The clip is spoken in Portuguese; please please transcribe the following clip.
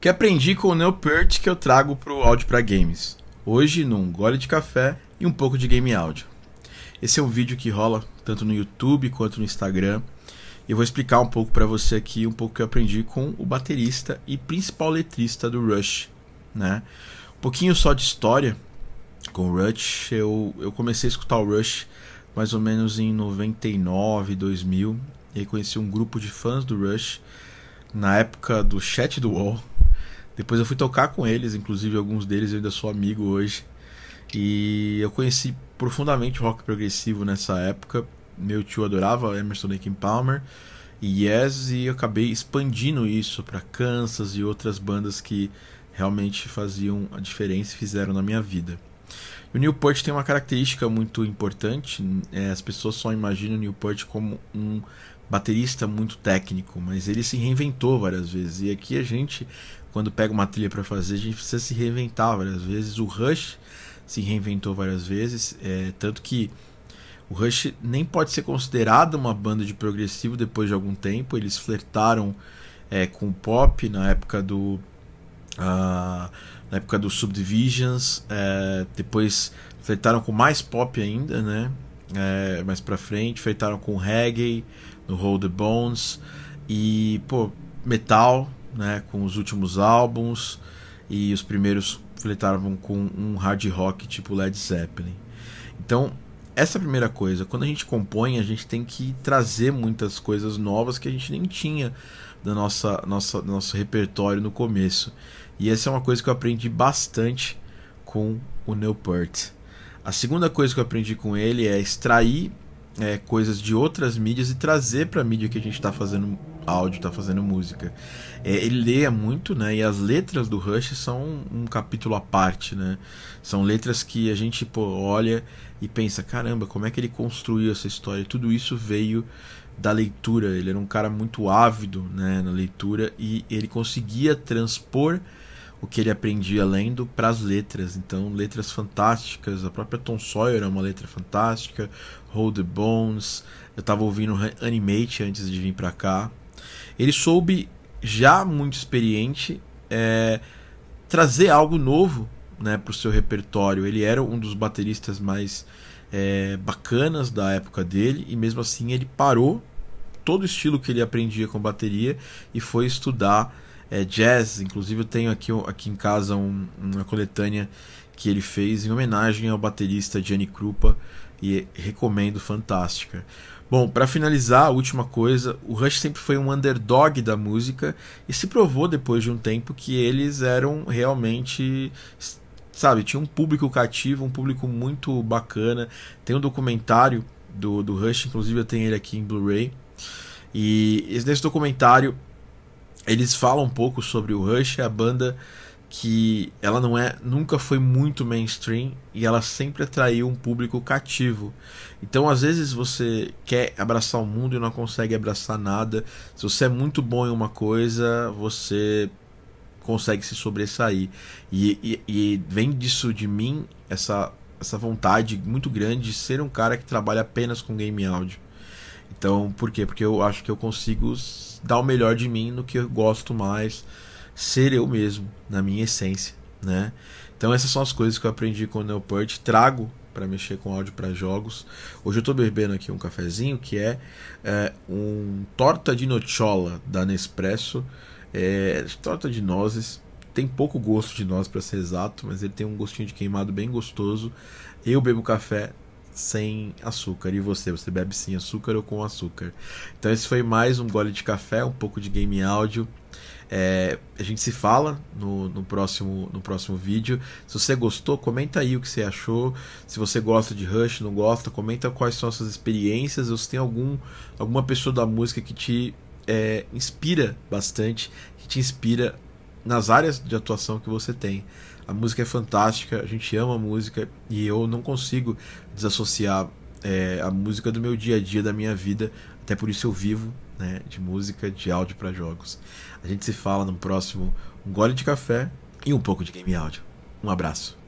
que aprendi com o Neopert que eu trago pro áudio para games. Hoje num gole de café e um pouco de game áudio. Esse é um vídeo que rola tanto no YouTube quanto no Instagram. E eu vou explicar um pouco para você aqui um pouco que eu aprendi com o baterista e principal letrista do Rush, né? Um pouquinho só de história com o Rush. Eu, eu comecei a escutar o Rush mais ou menos em 99, 2000. E aí conheci um grupo de fãs do Rush na época do chat do Wall, depois eu fui tocar com eles, inclusive alguns deles eu ainda sou amigo hoje. E eu conheci profundamente o rock progressivo nessa época. Meu tio adorava Emerson Lake Palmer e Yes e eu acabei expandindo isso para Kansas e outras bandas que realmente faziam a diferença e fizeram na minha vida. O Newport tem uma característica muito importante, é, as pessoas só imaginam o Newport como um baterista muito técnico, mas ele se reinventou várias vezes. E aqui a gente quando pega uma trilha para fazer, a gente precisa se reinventar várias vezes. O Rush se reinventou várias vezes, é, tanto que o Rush nem pode ser considerado uma banda de progressivo depois de algum tempo. Eles flertaram é, com o pop na época do uh, na época do Subdivisions, é, depois flertaram com mais pop ainda, né? É, mais para frente, flertaram com reggae no Hold the Bones e pô metal né, com os últimos álbuns e os primeiros fletavam com um hard rock tipo Led Zeppelin. Então, essa é a primeira coisa. Quando a gente compõe, a gente tem que trazer muitas coisas novas que a gente nem tinha da nossa, nossa nosso repertório no começo. E essa é uma coisa que eu aprendi bastante com o Newport. A segunda coisa que eu aprendi com ele é extrair é, coisas de outras mídias e trazer para a mídia que a gente está fazendo áudio, está fazendo música. É, ele lê muito, né? E as letras do Rush são um, um capítulo à parte, né? São letras que a gente pô, olha e pensa, caramba, como é que ele construiu essa história? Tudo isso veio da leitura. Ele era um cara muito ávido, né, na leitura e ele conseguia transpor o que ele aprendia lendo para as letras. Então, letras fantásticas. A própria Tom Sawyer é uma letra fantástica. Hold the Bones. Eu estava ouvindo Animate antes de vir para cá. Ele soube, já muito experiente, é, trazer algo novo né, para o seu repertório. Ele era um dos bateristas mais é, bacanas da época dele e mesmo assim ele parou todo o estilo que ele aprendia com bateria e foi estudar é, jazz. Inclusive eu tenho aqui, aqui em casa um, uma coletânea que ele fez em homenagem ao baterista Gianni Krupa e recomendo, fantástica. Bom, para finalizar, a última coisa, o Rush sempre foi um underdog da música e se provou depois de um tempo que eles eram realmente sabe, tinha um público cativo, um público muito bacana. Tem um documentário do, do Rush, inclusive eu tenho ele aqui em Blu-ray. E nesse documentário eles falam um pouco sobre o Rush, a banda que ela não é nunca foi muito mainstream e ela sempre atraiu um público cativo. Então, às vezes você quer abraçar o mundo e não consegue abraçar nada. Se você é muito bom em uma coisa, você consegue se sobressair. E, e, e vem disso de mim essa essa vontade muito grande de ser um cara que trabalha apenas com game áudio. Então, por quê? Porque eu acho que eu consigo dar o melhor de mim no que eu gosto mais, ser eu mesmo, na minha essência, né? Então essas são as coisas que eu aprendi com o Neopert, trago para mexer com áudio para jogos. Hoje eu estou bebendo aqui um cafezinho que é, é um torta de nocciola da Nespresso, é, torta de nozes. Tem pouco gosto de nozes para ser exato, mas ele tem um gostinho de queimado bem gostoso. Eu bebo café sem açúcar. E você? Você bebe sem açúcar ou com açúcar? Então esse foi mais um gole de café, um pouco de game áudio. É, a gente se fala no, no, próximo, no próximo vídeo. Se você gostou, comenta aí o que você achou. Se você gosta de Rush, não gosta, comenta quais são as suas experiências. Ou se tem algum, alguma pessoa da música que te é, inspira bastante, que te inspira nas áreas de atuação que você tem. A música é fantástica, a gente ama a música e eu não consigo desassociar é, a música do meu dia a dia, da minha vida. Até por isso eu vivo né, de música, de áudio para jogos. A gente se fala no próximo Um Gole de Café e um pouco de Game Áudio. Um abraço.